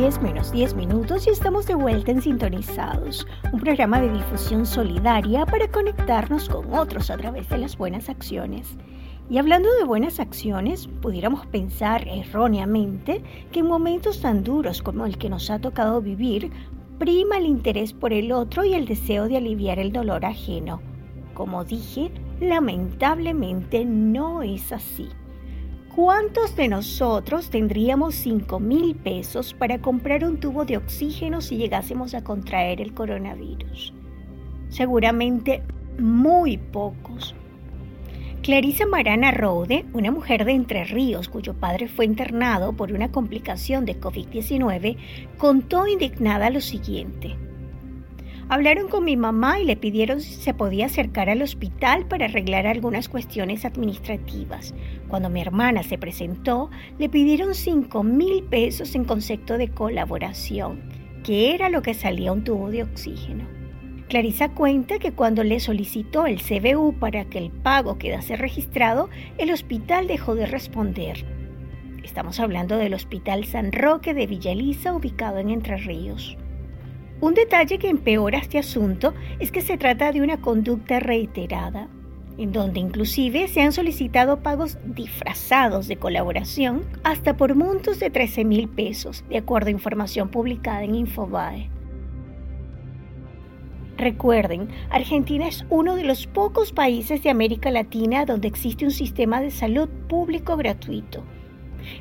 10 menos 10 minutos y estamos de vuelta en Sintonizados, un programa de difusión solidaria para conectarnos con otros a través de las buenas acciones. Y hablando de buenas acciones, pudiéramos pensar erróneamente que en momentos tan duros como el que nos ha tocado vivir, prima el interés por el otro y el deseo de aliviar el dolor ajeno. Como dije, lamentablemente no es así. ¿Cuántos de nosotros tendríamos 5 mil pesos para comprar un tubo de oxígeno si llegásemos a contraer el coronavirus? Seguramente muy pocos. Clarisa Marana Rode, una mujer de Entre Ríos cuyo padre fue internado por una complicación de COVID-19, contó indignada lo siguiente. Hablaron con mi mamá y le pidieron si se podía acercar al hospital para arreglar algunas cuestiones administrativas. Cuando mi hermana se presentó, le pidieron 5 mil pesos en concepto de colaboración, que era lo que salía un tubo de oxígeno. Clarisa cuenta que cuando le solicitó el CBU para que el pago quedase registrado, el hospital dejó de responder. Estamos hablando del Hospital San Roque de Villa Elisa, ubicado en Entre Ríos. Un detalle que empeora este asunto es que se trata de una conducta reiterada, en donde inclusive se han solicitado pagos disfrazados de colaboración hasta por montos de 13 mil pesos, de acuerdo a información publicada en Infobae. Recuerden, Argentina es uno de los pocos países de América Latina donde existe un sistema de salud público gratuito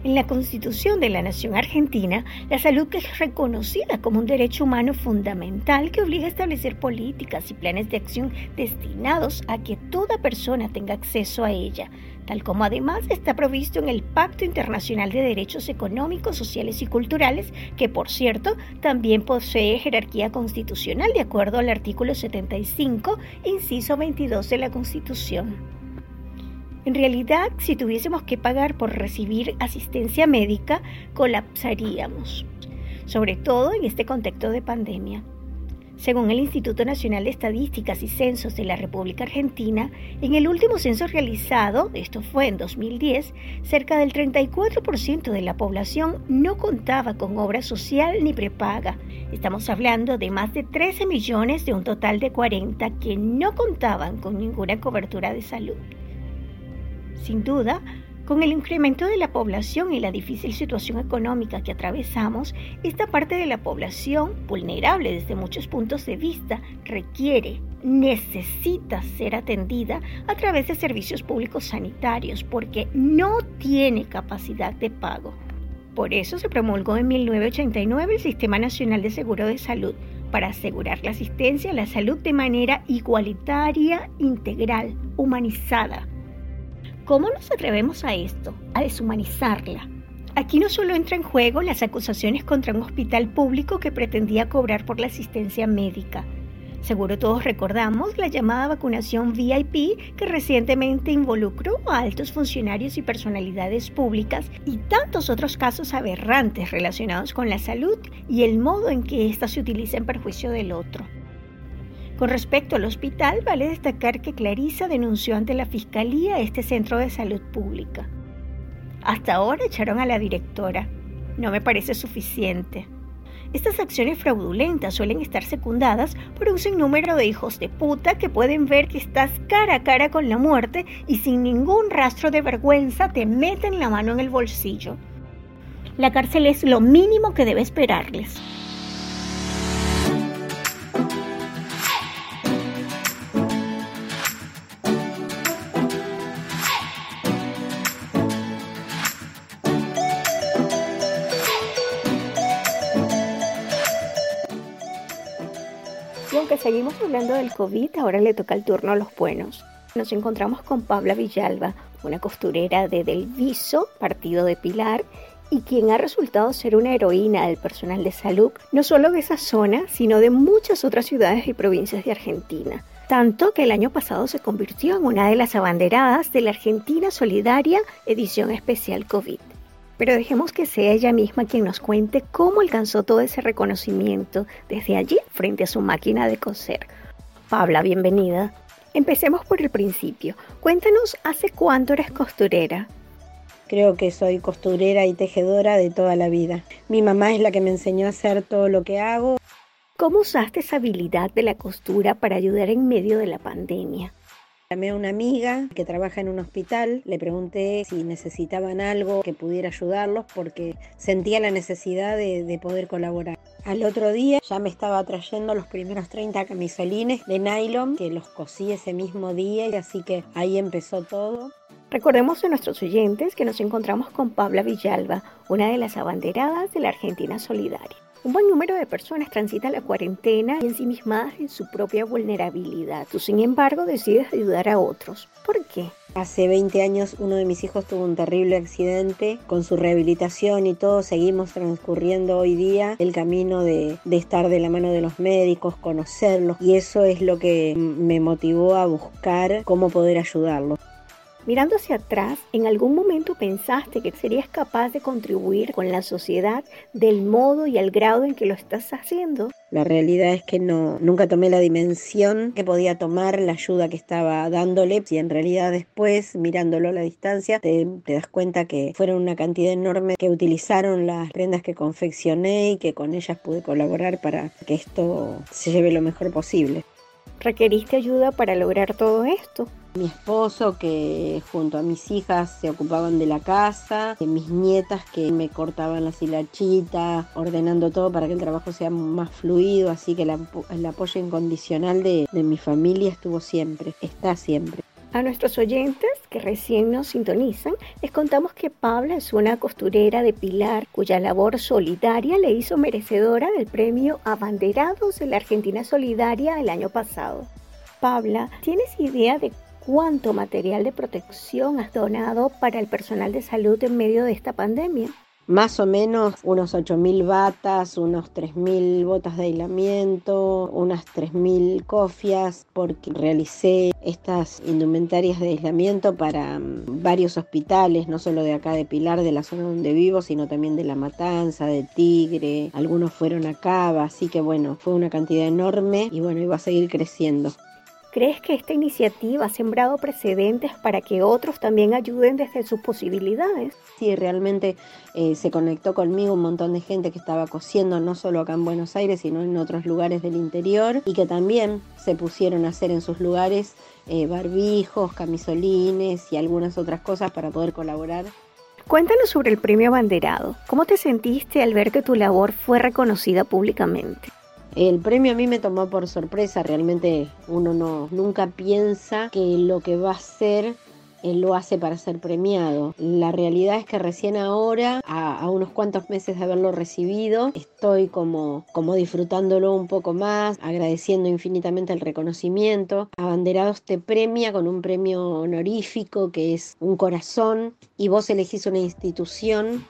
en la Constitución de la Nación Argentina, la salud es reconocida como un derecho humano fundamental que obliga a establecer políticas y planes de acción destinados a que toda persona tenga acceso a ella, tal como además está provisto en el Pacto Internacional de Derechos Económicos, Sociales y Culturales, que por cierto también posee jerarquía constitucional de acuerdo al artículo 75, inciso 22 de la Constitución. En realidad, si tuviésemos que pagar por recibir asistencia médica, colapsaríamos, sobre todo en este contexto de pandemia. Según el Instituto Nacional de Estadísticas y Censos de la República Argentina, en el último censo realizado, esto fue en 2010, cerca del 34% de la población no contaba con obra social ni prepaga. Estamos hablando de más de 13 millones de un total de 40 que no contaban con ninguna cobertura de salud. Sin duda, con el incremento de la población y la difícil situación económica que atravesamos, esta parte de la población, vulnerable desde muchos puntos de vista, requiere, necesita ser atendida a través de servicios públicos sanitarios porque no tiene capacidad de pago. Por eso se promulgó en 1989 el Sistema Nacional de Seguro de Salud para asegurar la asistencia a la salud de manera igualitaria, integral, humanizada ¿Cómo nos atrevemos a esto, a deshumanizarla? Aquí no solo entra en juego las acusaciones contra un hospital público que pretendía cobrar por la asistencia médica. Seguro todos recordamos la llamada vacunación VIP que recientemente involucró a altos funcionarios y personalidades públicas y tantos otros casos aberrantes relacionados con la salud y el modo en que ésta se utiliza en perjuicio del otro. Con respecto al hospital, vale destacar que Clarisa denunció ante la Fiscalía este centro de salud pública. Hasta ahora echaron a la directora. No me parece suficiente. Estas acciones fraudulentas suelen estar secundadas por un sinnúmero de hijos de puta que pueden ver que estás cara a cara con la muerte y sin ningún rastro de vergüenza te meten la mano en el bolsillo. La cárcel es lo mínimo que debe esperarles. Seguimos hablando del COVID, ahora le toca el turno a los buenos. Nos encontramos con Pabla Villalba, una costurera de Del Viso, partido de Pilar, y quien ha resultado ser una heroína del personal de salud, no solo de esa zona, sino de muchas otras ciudades y provincias de Argentina. Tanto que el año pasado se convirtió en una de las abanderadas de la Argentina Solidaria edición especial COVID. Pero dejemos que sea ella misma quien nos cuente cómo alcanzó todo ese reconocimiento desde allí frente a su máquina de coser. Pabla, bienvenida. Empecemos por el principio. Cuéntanos, ¿hace cuánto eres costurera? Creo que soy costurera y tejedora de toda la vida. Mi mamá es la que me enseñó a hacer todo lo que hago. ¿Cómo usaste esa habilidad de la costura para ayudar en medio de la pandemia? Llamé a una amiga que trabaja en un hospital, le pregunté si necesitaban algo que pudiera ayudarlos porque sentía la necesidad de, poder colaborar. Al otro día ya me estaba trayendo los primeros 30 camisolines de nylon que los cosí ese mismo día y así que ahí empezó todo. Recordemos a nuestros oyentes que nos encontramos con Pabla Villalba, una de las abanderadas de la Argentina Solidaria. Un buen número de personas transitan la cuarentena ensimismadas en su propia vulnerabilidad. Tú, sin embargo, decides ayudar a otros. ¿Por qué? Hace 20 años uno de mis hijos tuvo un terrible accidente. Con su rehabilitación y todo seguimos transcurriendo hoy día el camino de, de, estar de la mano de los médicos, conocerlos. Y eso es lo que me motivó a buscar cómo poder ayudarlos. Mirando hacia atrás, ¿en algún momento pensaste que serías capaz de contribuir con la sociedad del modo y al grado en que lo estás haciendo? La realidad es que no, nunca tomé la dimensión que podía tomar la ayuda que estaba dándole y en realidad después, mirándolo a la distancia, te, te das cuenta que fueron una cantidad enorme que utilizaron las prendas que confeccioné y que con ellas pude colaborar para que esto se lleve lo mejor posible. ¿Requeriste ayuda para lograr todo esto? Mi esposo que junto a mis hijas se ocupaban de la casa, mis nietas que me cortaban las hilachitas, ordenando todo para que el trabajo sea más fluido, así que el, apoyo incondicional de mi familia estuvo siempre, está siempre. A nuestros oyentes que recién nos sintonizan, les contamos que Pabla es una costurera de Pilar cuya labor solidaria le hizo merecedora del premio Abanderados de la Argentina Solidaria el año pasado. Pabla, ¿tienes idea de cuánto material de protección has donado para el personal de salud en medio de esta pandemia? Más o menos unos 8.000 batas, unos 3.000 botas de aislamiento, unas 3.000 cofias, porque realicé estas indumentarias de aislamiento para mm, varios hospitales, no solo de acá de Pilar, de la zona donde vivo, sino también de La Matanza, de Tigre, algunos fueron a Cava, así que bueno, fue una cantidad enorme y bueno, iba a seguir creciendo. ¿Crees que esta iniciativa ha sembrado precedentes para que otros también ayuden desde sus posibilidades? Sí, realmente eh, se conectó conmigo un montón de gente que estaba cosiendo no solo acá en Buenos Aires, sino en otros lugares del interior y que también se pusieron a hacer en sus lugares eh, barbijos, camisolines y algunas otras cosas para poder colaborar. Cuéntanos sobre el premio abanderado. ¿Cómo te sentiste al ver que tu labor fue reconocida públicamente? El premio a mí me tomó por sorpresa, realmente uno no nunca piensa que lo que va a hacer él lo hace para ser premiado. La realidad es que recién ahora, a, unos cuantos meses de haberlo recibido, estoy como, como disfrutándolo un poco más, agradeciendo infinitamente el reconocimiento. Abanderados te premia con un premio honorífico que es un corazón y vos elegís una institución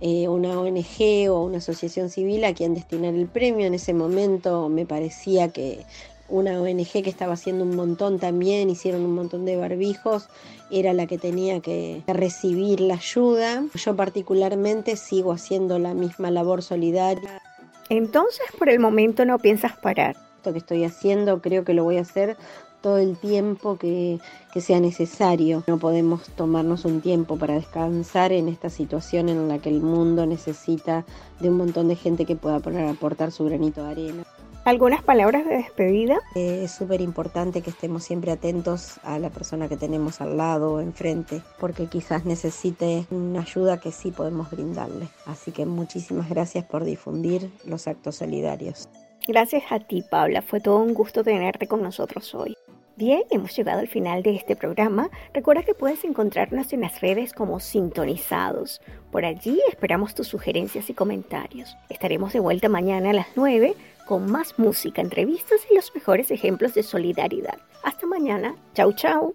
eh, una ONG o una asociación civil a quien destinar el premio. En ese momento me parecía que una ONG que estaba haciendo un montón también, hicieron un montón de barbijos, era la que tenía que recibir la ayuda. Yo particularmente sigo haciendo la misma labor solidaria. Entonces, por el momento no piensas parar. Esto que estoy haciendo creo que lo voy a hacer todo el tiempo que, sea necesario. No podemos tomarnos un tiempo para descansar en esta situación en la que el mundo necesita de un montón de gente que pueda poner, aportar su granito de arena. ¿Algunas palabras de despedida? Eh, es súper importante que estemos siempre atentos a la persona que tenemos al lado o enfrente, porque quizás necesite una ayuda que sí podemos brindarle. Así que muchísimas gracias por difundir los actos solidarios. Gracias a ti, Paula. Fue todo un gusto tenerte con nosotros hoy. Bien, hemos llegado al final de este programa. Recuerda que puedes encontrarnos en las redes como Sintonizados. Por allí esperamos tus sugerencias y comentarios. Estaremos de vuelta mañana a las 9 con más música, entrevistas y los mejores ejemplos de solidaridad. Hasta mañana. Chau, chau.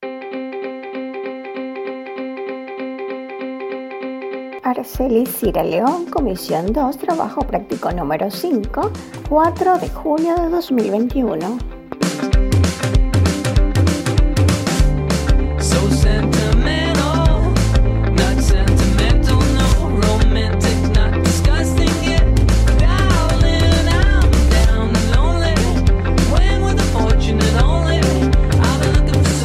Araceli Cira León, Comisión 2, Trabajo Práctico número 5, 4 de junio de 2021.